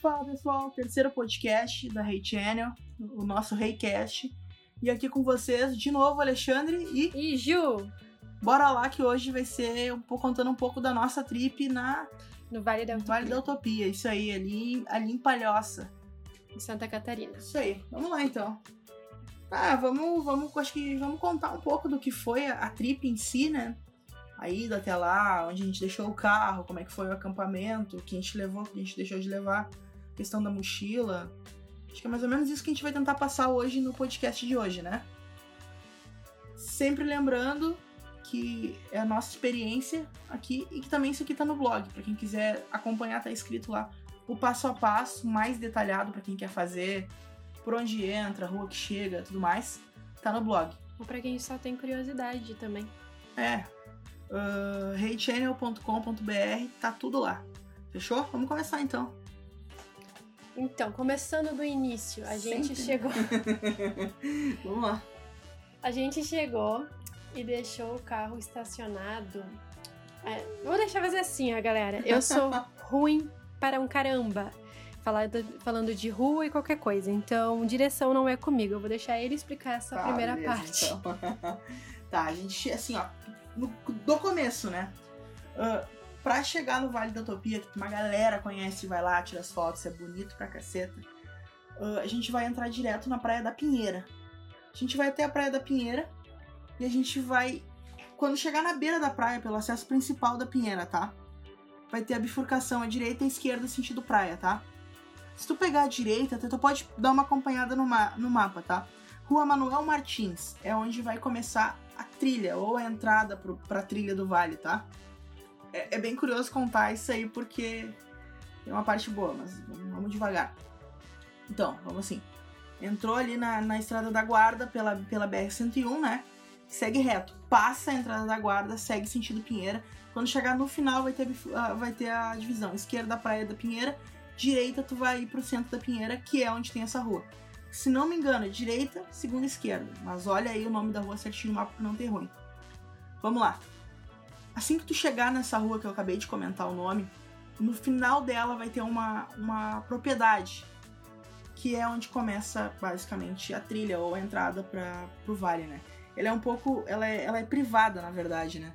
Fala pessoal, terceiro podcast da Rei Channel, o nosso Reicast. E aqui com vocês, de novo, Alexandre e. E Ju! Bora lá que hoje vai ser um pouco, contando um pouco da nossa trip na. No Vale da Utopia. Vale da Utopia, isso aí, ali, ali em Palhoça. Em Santa Catarina. Isso aí, vamos lá então. Ah, vamos, vamos, acho que vamos contar um pouco do que foi a, a trip em si, né? A ida até lá, onde a gente deixou o carro, como é que foi o acampamento, o que a gente levou, o que a gente deixou de levar questão da mochila. Acho que é mais ou menos isso que a gente vai tentar passar hoje no podcast de hoje, né? Sempre lembrando que é a nossa experiência aqui e que também isso aqui tá no blog. Para quem quiser acompanhar, tá escrito lá o passo a passo mais detalhado para quem quer fazer, por onde entra, rua que chega, tudo mais. Tá no blog. Ou pra quem só tem curiosidade também. É. Uh, heychannel.com.br, tá tudo lá. Fechou? Vamos começar então. Então, começando do início, a gente Sempre. chegou. Vamos lá. A gente chegou e deixou o carro estacionado. É, vou deixar fazer assim, ó, galera. Eu sou ruim para um caramba. Falando, falando de rua e qualquer coisa. Então, direção não é comigo. Eu vou deixar ele explicar essa Tá, primeira beleza, parte. então. tá, a gente, assim, ó, no, do começo, né? Uh, pra chegar no Vale da Utopia, que uma galera conhece, vai lá, tira as fotos, é bonito pra caceta. uh, a gente vai entrar direto na Praia da Pinheira. A gente vai até a Praia da Pinheira e a gente vai. Quando chegar na beira da praia, pelo acesso principal da Pinheira, tá? Vai ter a bifurcação à direita e à esquerda, sentido praia, tá? Se tu pegar a direita, tu pode dar uma acompanhada no, ma no mapa, tá? Rua Manuel Martins é onde vai começar a trilha ou a entrada pro, pra trilha do vale, tá? É, é bem curioso contar isso aí porque tem uma parte boa, mas vamos, devagar. Então, vamos assim. Entrou ali na, na estrada da guarda pela, pela BR-101, né? Segue reto, passa a entrada da guarda, segue sentido Pinheira. Quando chegar no final vai ter, ah, vai ter a divisão. Esquerda, Praia da Pinheira. Direita, tu vai ir pro centro da Pinheira, que é onde tem essa rua. Se não me engano, é direita, segunda esquerda. Mas olha aí o nome da rua certinho no mapa pra não ter ruim. Vamos lá. Assim que tu chegar nessa rua que eu acabei de comentar o nome, no final dela vai ter uma, uma propriedade. Que é onde começa basicamente a trilha ou a entrada para pro vale, né? Ela é um pouco. Ela é, ela é privada, na verdade, né?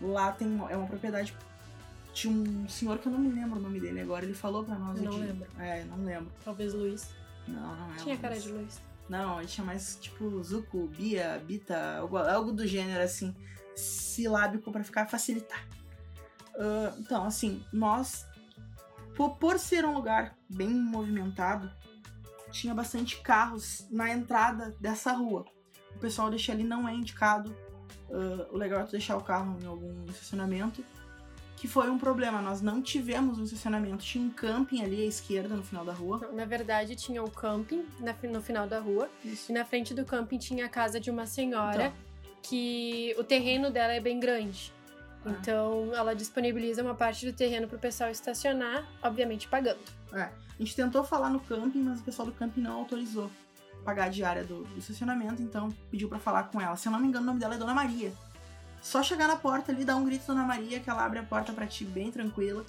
Lá tem uma, é uma propriedade de um senhor que eu não me lembro o nome dele agora. Ele falou pra nós Não aqui. lembro. É, não lembro. Talvez Luiz. Não, não é. Tinha o cara Luiz. de Luiz. Não, ele tinha mais tipo Zuko, Bia, Bita, algo, algo do gênero assim, silábico pra ficar facilitar. Ah, então, assim, nós, por, por ser um lugar bem movimentado, tinha bastante carros na entrada dessa rua. O pessoal deixa ali não é indicado. Ah, o legal é tu deixar o carro em algum estacionamento. Que foi um problema, nós não tivemos um estacionamento, tinha um camping ali à esquerda no final da rua. Na verdade, tinha o camping no final da rua. E na frente do camping tinha a casa de uma senhora Então. Que o terreno dela é bem grande. Ah. Então, ela disponibiliza uma parte do terreno para o pessoal estacionar, obviamente pagando. A gente tentou falar no camping, mas o pessoal do camping não autorizou pagar a diária do, do estacionamento, então pediu pra falar com ela. Se eu não me engano, o nome dela é Dona Maria. Só chegar na porta ali, dar um grito Dona Maria, que ela abre a porta pra ti bem tranquila,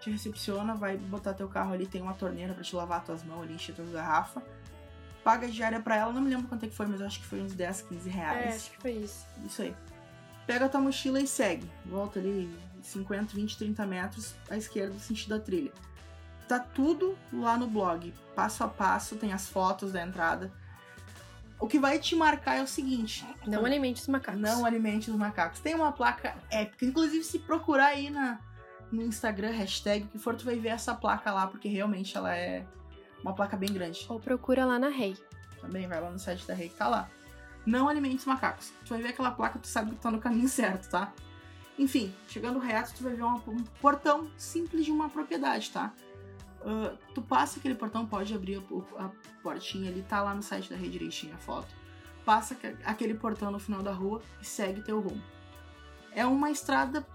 te recepciona, vai botar teu carro ali, tem uma torneira pra te lavar tuas mãos ali, encher tuas garrafas. Paga diária pra ela, não me lembro quanto é que foi, mas eu acho que foi uns 10, 15 É, reais. acho que foi isso. Isso aí. Pega a tua mochila e segue. Volta ali 50, 20, 30 metros à esquerda, sentido da trilha. Tá tudo lá no blog, passo a passo, tem as fotos da entrada. O que vai te marcar é o seguinte: Não alimente os macacos. não alimente os macacos. Tem uma placa épica. Inclusive, se procurar aí na, no Instagram, hashtag, que for, tu vai ver essa placa lá, porque realmente ela é uma placa bem grande. Ou procura lá na Rei. Também vai lá no site da Rei que tá lá. Não alimente os macacos. Tu vai ver aquela placa, tu sabe que tá no caminho certo, tá? Enfim, chegando reto, tu vai ver uma- um portão simples de uma propriedade, tá? Ah, tu passa aquele portão, pode abrir a, a portinha ali, tá lá no site da Rei direitinho a foto. Passa aque- aquele portão no final da rua e segue teu rumo. É uma estrada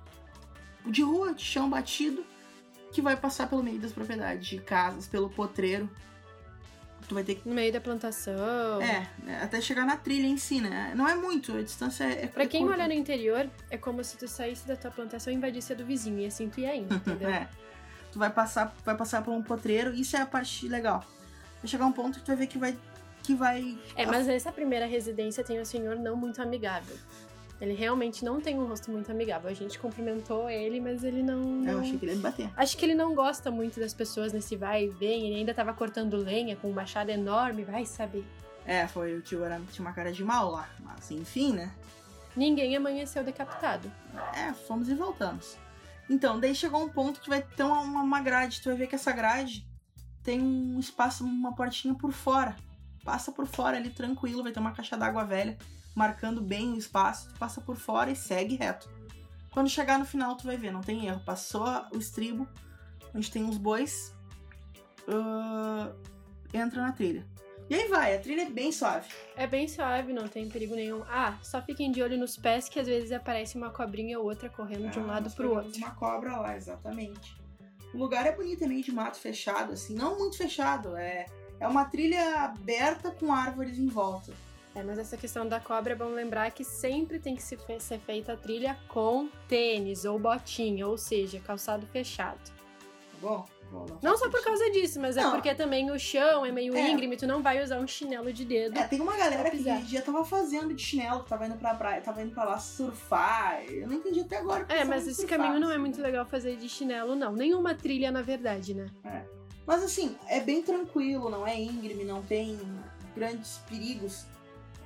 de rua, de chão batido, que vai passar pelo meio das propriedades, de casas, pelo potreiro. Tu vai ter que No meio da plantação. é, né, até chegar na trilha em si, né? Não é muito, a distância é. é Pra quem curta. mora no interior, é como se tu saísse da tua plantação e invadisse a do vizinho. E assim tu ia indo, entendeu? É. Tu vai passar, vai passar por um potreiro, isso é a parte legal. Vai chegar um ponto que tu vai ver que vai. Que vai É, mas nessa primeira residência tem um senhor não muito amigável. Ele realmente não tem um rosto muito amigável. A gente cumprimentou ele, mas ele não. Eu não- achei que ele ia me bater. Acho que ele não gosta muito das pessoas nesse vai e vem. Ele ainda tava cortando lenha com um machado enorme, vai saber. É, foi o tio era, tinha uma cara de mal lá. Mas enfim, né? Ninguém amanheceu decapitado. É, fomos e voltamos. Então, daí chegou um ponto que vai ter uma, uma grade. Tu vai ver que essa grade tem um espaço, uma portinha por fora. Passa por fora ali tranquilo, vai ter uma caixa d'água velha marcando bem o espaço. Tu passa por fora e segue reto. Quando chegar no final, tu vai ver, não tem erro. Passou o estribo, onde tem os bois, ah, entra na trilha. E aí vai, a trilha é bem suave. É bem suave, não tem perigo nenhum. Ah, só fiquem de olho nos pés que às vezes aparece uma cobrinha ou outra correndo de um Ah, lado pro outro. Uma cobra lá, exatamente. O lugar é bonito, é meio de mato fechado, assim, não muito fechado, é, é uma trilha aberta com árvores em volta. É, mas essa questão da cobra é bom lembrar que sempre tem que se fe- ser feita a trilha com tênis ou botinha, ou seja, calçado fechado. Tá bom? Bom, Não só por causa disso, mas é Não. porque também o chão é meio É. íngreme, tu não vai usar um chinelo de dedo. É, tem uma galera que pisar. já tava fazendo de chinelo, que tava indo pra praia, tava indo pra lá surfar. Eu não entendi até agora. porque É, mas esse surfar, caminho não é assim. muito legal fazer de chinelo, não. Nenhuma trilha, na verdade, né? Mas assim, é bem tranquilo, não é íngreme, não tem grandes perigos.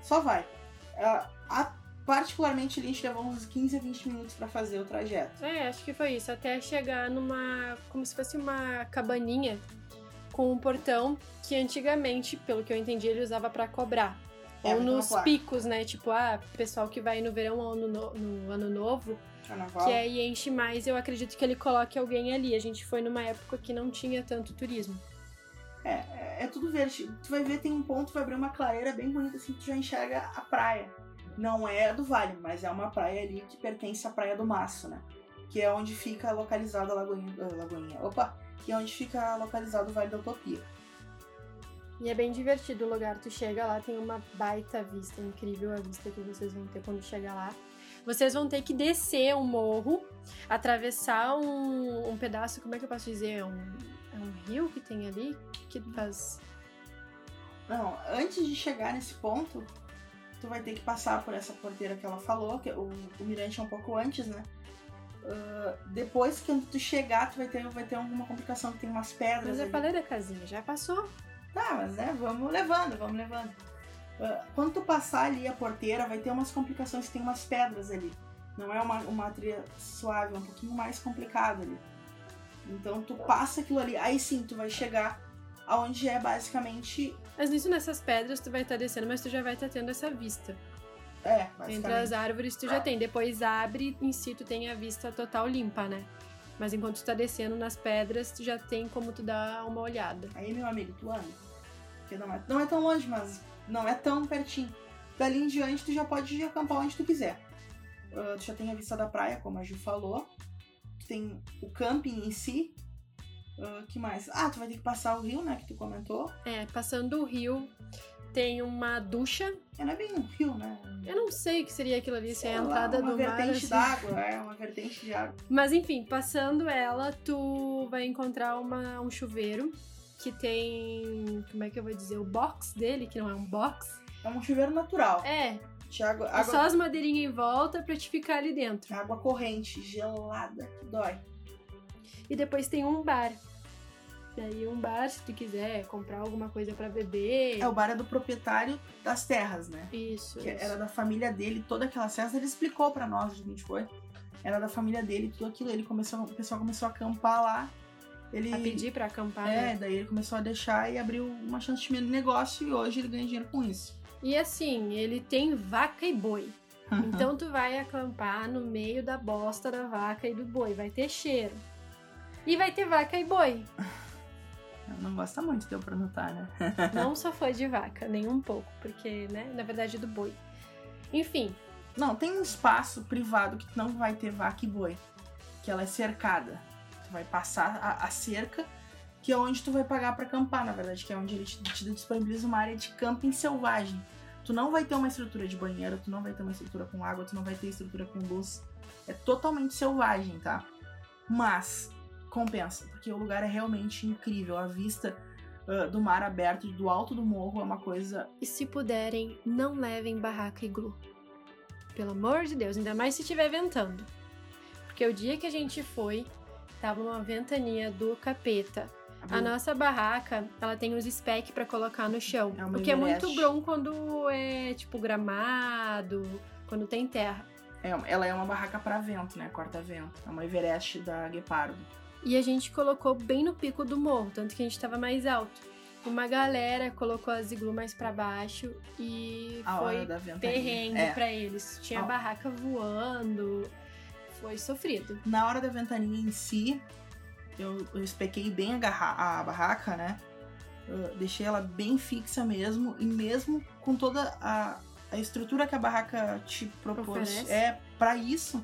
Só vai. A- particularmente, a gente levou uns 15 a 20 minutos pra fazer o trajeto. É, acho que foi isso. Até chegar numa. como se fosse uma cabaninha com um portão que antigamente, pelo que eu entendi, ele usava pra cobrar. É, ou nos picos, né? Tipo, ah, pessoal que vai no verão ou no, no- no ano novo, Carnaval. que aí enche mais, eu acredito que ele coloque alguém ali. A gente foi numa época que não tinha tanto turismo. É, é, é tudo verde. Tu vai ver, tem um ponto, vai abrir uma clareira bem bonita, assim, tu já enxerga a praia. Não é do Vale, mas é uma praia ali que pertence à Praia do Maço, né? Que é onde fica localizada a Lagoinha. ah, Lagoinha. Opa! Que é onde fica localizado o Vale da Utopia. E é bem divertido o lugar. Tu chega lá, tem uma baita vista, incrível a vista que vocês vão ter quando chegar lá. Vocês vão ter que descer um morro, atravessar um, um pedaço, como é que eu posso dizer? Um, é um rio que tem ali que faz. Não, antes de chegar nesse ponto, tu vai ter que passar por essa porteira que ela falou, que o, o mirante é um pouco antes, né? Ah, depois que tu chegar, tu vai ter, vai ter alguma complicação, que tem umas pedras Mas eu ali. falei da casinha, já passou. Tá, mas né, vamos levando, vamos levando. Ah, Quando tu passar ali a porteira, vai ter umas complicações, tem umas pedras ali. Não é uma, uma trilha suave, é um pouquinho mais complicado ali. Então tu passa aquilo ali, aí sim tu vai chegar aonde é basicamente. Mas nisso, nessas pedras, tu vai estar descendo, mas tu já vai estar tendo essa vista. É, Entre as árvores tu já tem. Depois abre, em si tu tem a vista total limpa, né? Mas enquanto tu tá descendo nas pedras, tu já tem como tu dar uma olhada. Aí, meu amigo, tu anda. Porque não é, não é tão longe, mas não é tão pertinho. Dali em diante, tu já pode acampar onde tu quiser. Ah, tu já tem a vista da praia, como a Ju falou. Tem o camping em si. Ah, que mais? Ah, tu vai ter que passar o rio, né? Que tu comentou. É, passando o rio, tem uma ducha. É, não é bem um rio, né? Eu não sei o que seria aquilo ali, se é Sei a entrada uma do mar. vertente assim. d'água, é uma vertente de água. Mas enfim, passando ela, tu vai encontrar uma, um chuveiro que tem. Como é que eu vou dizer? O box dele, que não é um box. É um chuveiro natural. É, De água, é só água, as madeirinhas em volta pra te ficar ali dentro. água corrente, gelada, que dói. E depois tem um bar. Daí um bar, se tu quiser comprar alguma coisa pra beber. É, o bar é do proprietário das terras, né? Isso. que isso. era da família dele, toda aquela festa, ele explicou pra nós onde a gente foi. Era da família dele, tudo aquilo. Ele começou, o pessoal começou a acampar lá. Ele, A pedir pra acampar. É, né? daí ele começou a deixar e abriu uma chance de negócio e hoje ele ganha dinheiro com isso. E assim, ele tem vaca e boi. Então tu vai acampar no meio da bosta da vaca e do boi. Vai ter cheiro. E vai ter vaca e boi. não gosta muito, deu pra notar, né? Não só foi de vaca, nem um pouco. Porque, né, na verdade, é do boi. Enfim, Não, tem um espaço privado que não vai ter vaca e boi. Que ela é cercada. Tu vai passar a, a cerca, que é onde tu vai pagar pra acampar, na verdade, que é onde ele te, te disponibiliza uma área de camping selvagem. Tu não vai ter uma estrutura de banheiro, tu não vai ter uma estrutura com água, tu não vai ter estrutura com luz. É totalmente selvagem, tá? Mas, compensa, porque o lugar é realmente incrível. A vista uh, do mar aberto, do alto do morro, é uma coisa. E se puderem, não levem barraca iglu. Pelo amor de Deus, ainda mais se estiver ventando. Porque o dia que a gente foi, tava uma ventania do capeta. A nossa barraca, ela tem os spec para colocar no chão. É o que é muito bom quando é tipo gramado, quando tem terra. É, ela é uma barraca para vento, né? Corta-vento. É uma Everest da Guepardo. E a gente colocou bem no pico do morro, tanto que a gente tava mais alto. Uma galera colocou as iglu mais para baixo e A foi perrengue É. pra eles. Tinha Ó. barraca voando. Foi sofrido. Na hora da ventania em si, eu, eu espequei bem a, a barraca, né? Deixei ela bem fixa mesmo. E mesmo com toda a, a estrutura que a barraca te propôs Oferece. é para isso,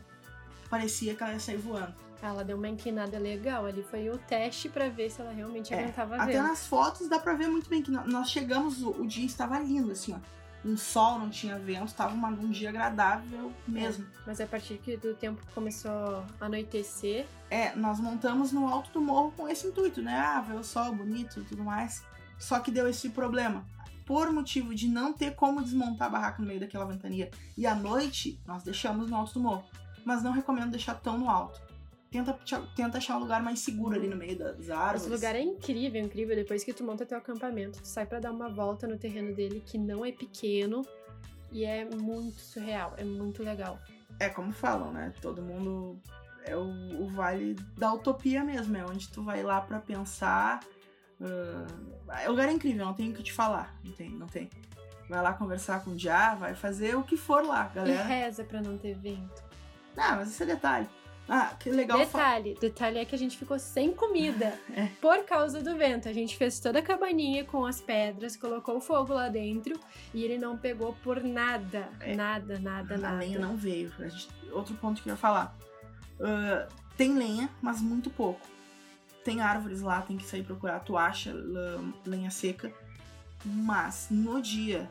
parecia que ela ia sair voando. Ela deu uma inclinada legal ali. Foi o teste pra ver se ela realmente É, aguentava Até nas fotos dá pra ver muito bem que nós chegamos, o, o dia estava lindo, assim, ó. Um sol, não tinha vento, tava uma- um dia agradável mesmo. Mas a partir do tempo que começou a anoitecer, É, nós montamos no alto do morro com esse intuito, né? Ah, ver o sol bonito e tudo mais. Só que deu esse problema. Por motivo de não ter como desmontar a barraca no meio daquela ventania e à noite, nós deixamos no alto do morro. Mas não recomendo deixar tão no alto. Tenta, tenta achar um lugar mais seguro ali no meio das árvores. esse lugar é incrível, incrível. Depois que tu monta teu acampamento, tu sai pra dar uma volta no terreno dele, que não é pequeno. E é muito surreal, é muito legal. É como falam, né? Todo mundo. É o, o vale da utopia mesmo. É onde tu vai lá pra pensar. ah, o lugar é incrível, não tem o que te falar. Não tem, não tem. Vai lá conversar com o Dia, vai fazer o que for lá, E galera. reza pra não ter vento. Ah, mas esse é detalhe. Ah, que legal. Detalhe, detalhe é que a gente ficou sem comida É. por causa do vento. A gente fez toda a cabaninha com as pedras, colocou o fogo lá dentro e ele não pegou por nada. É. Nada, nada, A nada. lenha não veio. A gente- outro ponto que eu ia falar. Ah, tem lenha, mas muito pouco. Tem árvores lá, tem que sair procurar. Tu acha lenha seca. Mas no dia,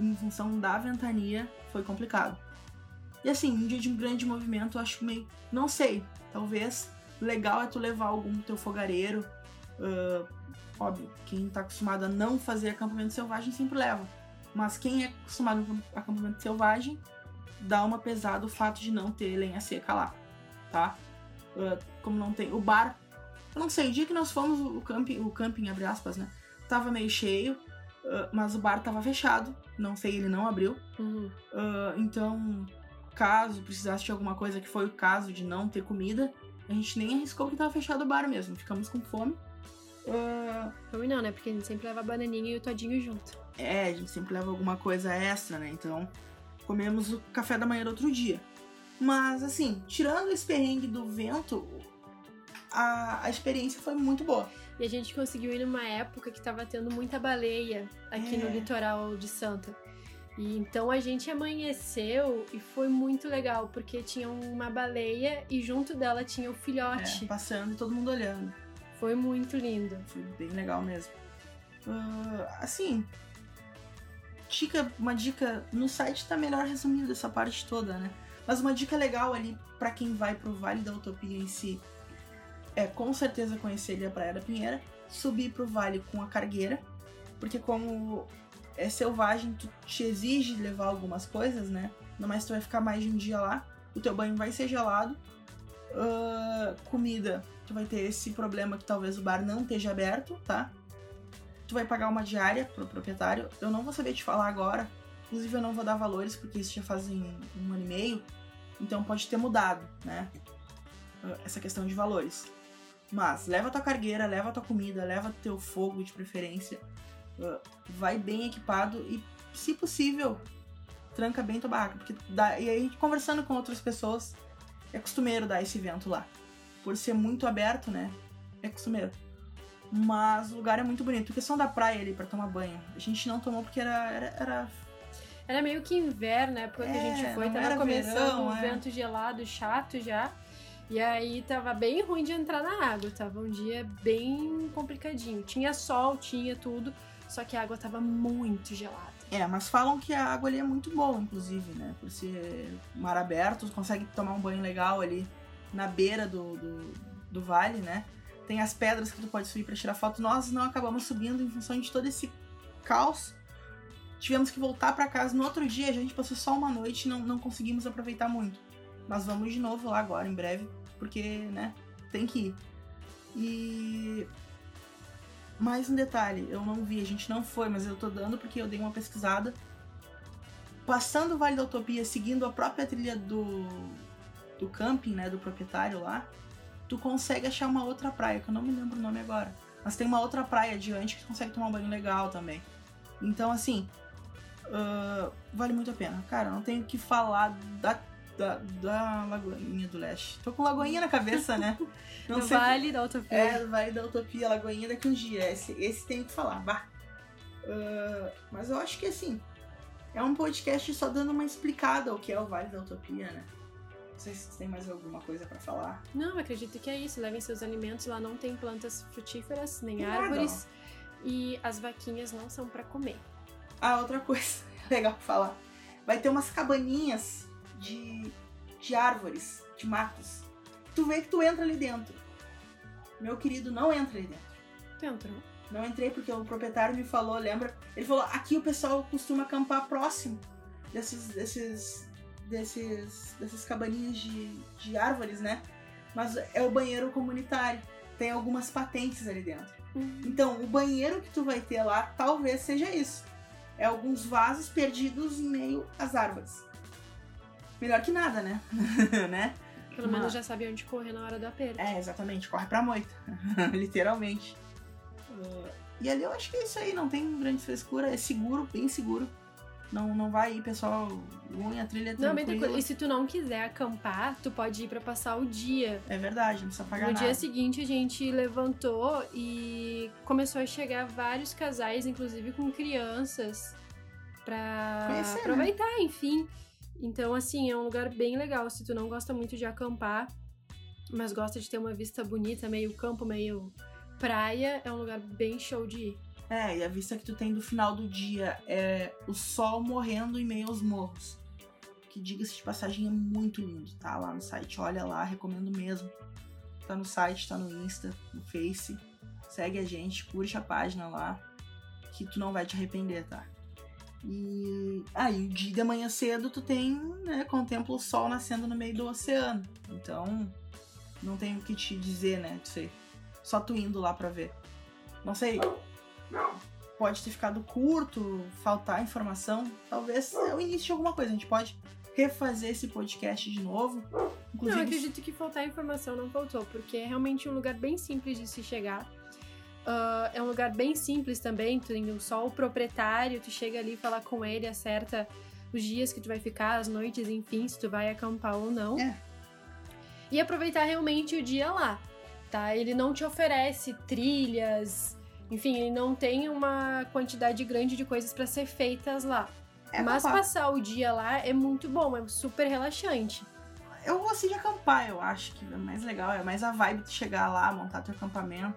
em função da ventania, foi complicado. E assim, um dia de um grande movimento, eu acho meio. Não sei. Talvez legal é tu levar algum teu fogareiro. ah, óbvio, quem tá acostumado a não fazer acampamento selvagem sempre leva. Mas quem é acostumado com acampamento selvagem, dá uma pesada o fato de não ter lenha seca lá, tá? Ah, como não tem. O bar. Eu não sei, o dia que nós fomos, o camping, o camping, abre aspas, né? Tava meio cheio, ah, mas o bar tava fechado. Não sei, ele não abriu. Uhum. Ah, então, caso precisasse de alguma coisa, que foi o caso de não ter comida, a gente nem arriscou porque tava fechado o bar mesmo. Ficamos com fome. Ah, Fome não, né? Porque a gente sempre leva a bananinha e o todinho junto. É, a gente sempre leva alguma coisa extra, né? Então, comemos o café da manhã do outro dia. Mas, assim, tirando esse perrengue do vento, a, a experiência foi muito boa. E a gente conseguiu ir numa época que tava tendo muita baleia aqui no É. litoral de Santa. E então a gente amanheceu e foi muito legal, porque tinha uma baleia e junto dela tinha o É, filhote. passando e todo mundo olhando. Foi muito lindo. Foi bem legal mesmo. Ah, assim, dica, uma dica no site tá melhor resumindo essa parte toda, né? Mas uma dica legal ali pra quem vai pro Vale da Utopia em si é com certeza conhecer ali a Praia da Pinheira, subir pro vale com a cargueira, porque como é selvagem, tu te exige levar algumas coisas, né? Não mais tu vai ficar mais de um dia lá, o teu banho vai ser gelado, Ah, comida, tu vai ter esse problema que talvez o bar não esteja aberto, tá? Tu vai pagar uma diária pro proprietário. Eu não vou saber te falar agora. Inclusive, eu não vou dar valores, porque isso já fazem um ano e meio. Então pode ter mudado, né? Ah, Essa questão de valores. Mas leva tua cargueira, leva tua comida, leva teu fogo de preferência. Ah, Vai bem equipado e, se possível, tranca bem tua barraca. Porque dá... E aí, conversando com outras pessoas, é costumeiro dar esse vento lá. Por ser muito aberto, né? É costumeiro. Mas o lugar é muito bonito. A questão da praia ali pra tomar banho. A gente não tomou porque era. era, era- Era meio que inverno, na época que a É, gente foi, não tava começando verão, um é. vento gelado, chato já. E aí tava bem ruim de entrar na água, tava um dia bem complicadinho. Tinha sol, tinha tudo, só que a água tava muito gelada. É, mas falam que a água ali é muito boa, inclusive, né? Por ser mar aberto, consegue tomar um banho legal ali na beira do, do, do vale, né? Tem as pedras que tu pode subir para tirar foto. Nós não acabamos subindo em função de todo esse caos. Tivemos que voltar para casa no outro dia. A gente passou só uma noite e não, não conseguimos aproveitar muito. Mas vamos de novo lá agora, em breve, porque, né, tem que ir. E. Mais um detalhe, eu não vi, a gente não foi, mas eu tô dando porque eu dei uma pesquisada. Passando o Vale da Utopia, seguindo a própria trilha do, do camping, né, do proprietário lá, tu consegue achar uma outra praia, que eu não me lembro o nome agora. Mas tem uma outra praia adiante que tu consegue tomar um banho legal também. Então, assim, uh, vale muito a pena. Cara, não tenho que falar da, da, da Lagoinha do Leste. Tô com Lagoinha na cabeça, né? Não sei Vale da Utopia. É, do Vale da Utopia, Lagoinha daqui uns dias. Esse, esse tem que falar, bah. Uh, mas eu acho que, assim, é um podcast só dando uma explicada ao que é o Vale da Utopia, né? Não sei se tem mais alguma coisa para falar. Não, acredito que é isso. Levem seus alimentos. Lá não tem plantas frutíferas, nem Nada. árvores. E as vaquinhas não são para comer. Ah, outra coisa legal pra falar. Vai ter umas cabaninhas de, de árvores, de matos. Tu vê que tu entra ali dentro. Meu querido, não entra ali dentro. Tu entrou? Não entrei porque o proprietário me falou, lembra? Ele falou, aqui o pessoal costuma acampar próximo desses, desses desses, dessas cabaninhas de, de árvores, né? Mas é o banheiro comunitário. Tem algumas patentes ali dentro. Uhum. Então, o banheiro que tu vai ter lá talvez seja isso. É alguns vasos perdidos em meio às árvores. Melhor que nada, né? né? Pelo menos já sabe onde correr na hora do aperto. É, exatamente. Corre pra moita. Literalmente. Uh, e ali eu acho que é isso aí. Não tem grande frescura. É seguro, bem seguro. Não, não vai ir, pessoal, ruim, a trilha é tranquila. Não, e se tu não quiser acampar, tu pode ir para passar o dia. É verdade, não precisa pagar no nada. No dia seguinte, a gente levantou e começou a chegar vários casais, inclusive com crianças, pra Conhecer, né? aproveitar, né? enfim. Então, assim, é um lugar bem legal. Se tu não gosta muito de acampar, mas gosta de ter uma vista bonita, meio campo, meio praia, é um lugar bem show de ir. É, e a vista que tu tem do final do dia é o sol morrendo em meio aos morros. Que diga-se de passagem é muito lindo, tá? Lá no site, olha lá, recomendo mesmo. Tá no site, tá no Insta, no Face. Segue a gente, curte a página lá, que tu não vai te arrepender, tá? E aí, ah, de manhã cedo tu tem, né, contempla o sol nascendo no meio do oceano. Então, não tenho o que te dizer, né, sei. Só tu indo lá pra ver. Não sei, pode ter ficado curto, faltar informação. Talvez é o início de alguma coisa. A gente pode refazer esse podcast de novo. Inclusive... Não, acredito que faltar informação não faltou, porque é realmente um lugar bem simples de se chegar. Uh, é um lugar bem simples também, tem só o proprietário, tu chega ali, fala com ele, acerta os dias que tu vai ficar, as noites, enfim, se tu vai acampar ou não. É. E aproveitar realmente o dia lá, tá? Ele não te oferece trilhas, enfim, ele não tem uma quantidade grande de coisas para ser feitas lá. É Mas acampar. passar o dia lá é muito bom, é super relaxante. Eu gosto de acampar, eu acho que é mais legal, é mais a vibe de chegar lá, montar teu acampamento.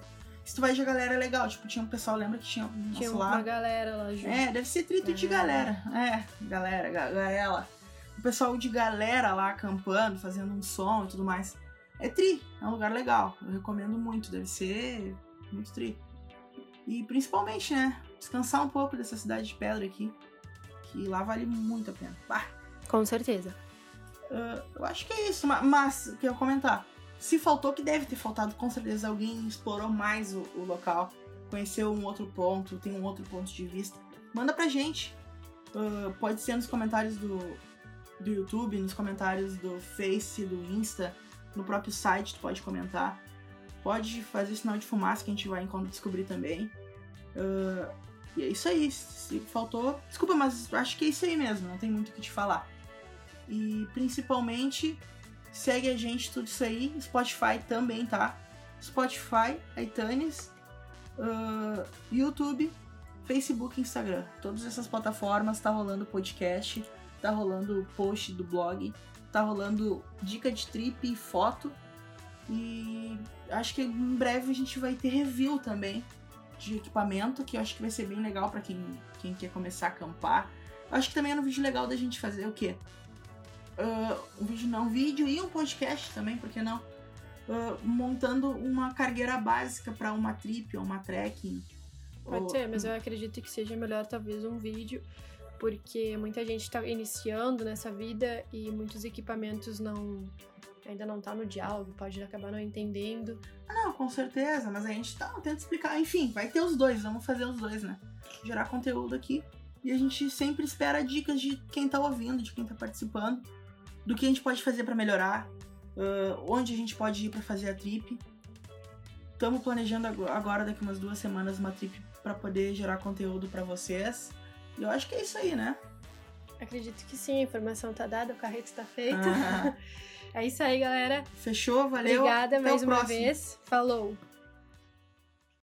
Se tu vai de galera é legal, tipo, tinha um pessoal, lembra que tinha, tinha uma lá. galera lá junto. É, deve ser trito é. de galera. É, galera, galera. O pessoal de galera lá acampando, fazendo um som e tudo mais. É tri, é um lugar legal. Eu recomendo muito, deve ser muito tri. E principalmente, né? Descansar um pouco dessa cidade de pedra aqui. Que lá vale muito a pena. Bah. Com certeza. Uh, eu acho que é isso, mas, o que eu comentar. Se faltou, que deve ter faltado, com certeza alguém explorou mais o, o, local, conheceu um outro ponto, tem um outro ponto de vista. Manda pra gente. Uh, pode ser nos comentários do, do YouTube, nos comentários do Face, do Insta, no próprio site, tu pode comentar. Pode fazer sinal de fumaça que a gente vai descobrir também. Uh, e é isso aí. Se faltou. Desculpa, mas acho que é isso aí mesmo. Não tem muito o que te falar. E principalmente, segue a gente, tudo isso aí. Spotify também, tá? Spotify, iTunes, uh, YouTube, Facebook Instagram. Todas essas plataformas tá rolando podcast, tá rolando post do blog, tá rolando dica de trip e foto. E acho que em breve a gente vai ter review também de equipamento, que eu acho que vai ser bem legal para quem, quem quer começar a acampar. Acho que também é um vídeo legal da gente fazer o quê? Uh, um vídeo não, um vídeo e um podcast também, por que não? uh, montando uma cargueira básica para uma trip ou uma trekking. Pode ou- ser, mas eu acredito que seja melhor talvez um vídeo, porque muita gente está iniciando nessa vida e muitos equipamentos não ainda não tá no diálogo, pode acabar não entendendo. Não, com certeza, mas a gente tá tenta explicar. Enfim, vai ter os dois, vamos fazer os dois, né? Gerar conteúdo aqui. E a gente sempre espera dicas de quem tá ouvindo, de quem tá participando, do que a gente pode fazer pra melhorar, ah, onde a gente pode ir pra fazer a trip. Estamos planejando ago- agora, daqui umas duas semanas, uma trip pra poder gerar conteúdo pra vocês. E eu acho que é isso aí, né? Acredito que sim, a informação tá dada, o carreto está feito. Ah, é isso aí, galera. fechou, valeu. Obrigada Até mais uma próximo. vez. Falou!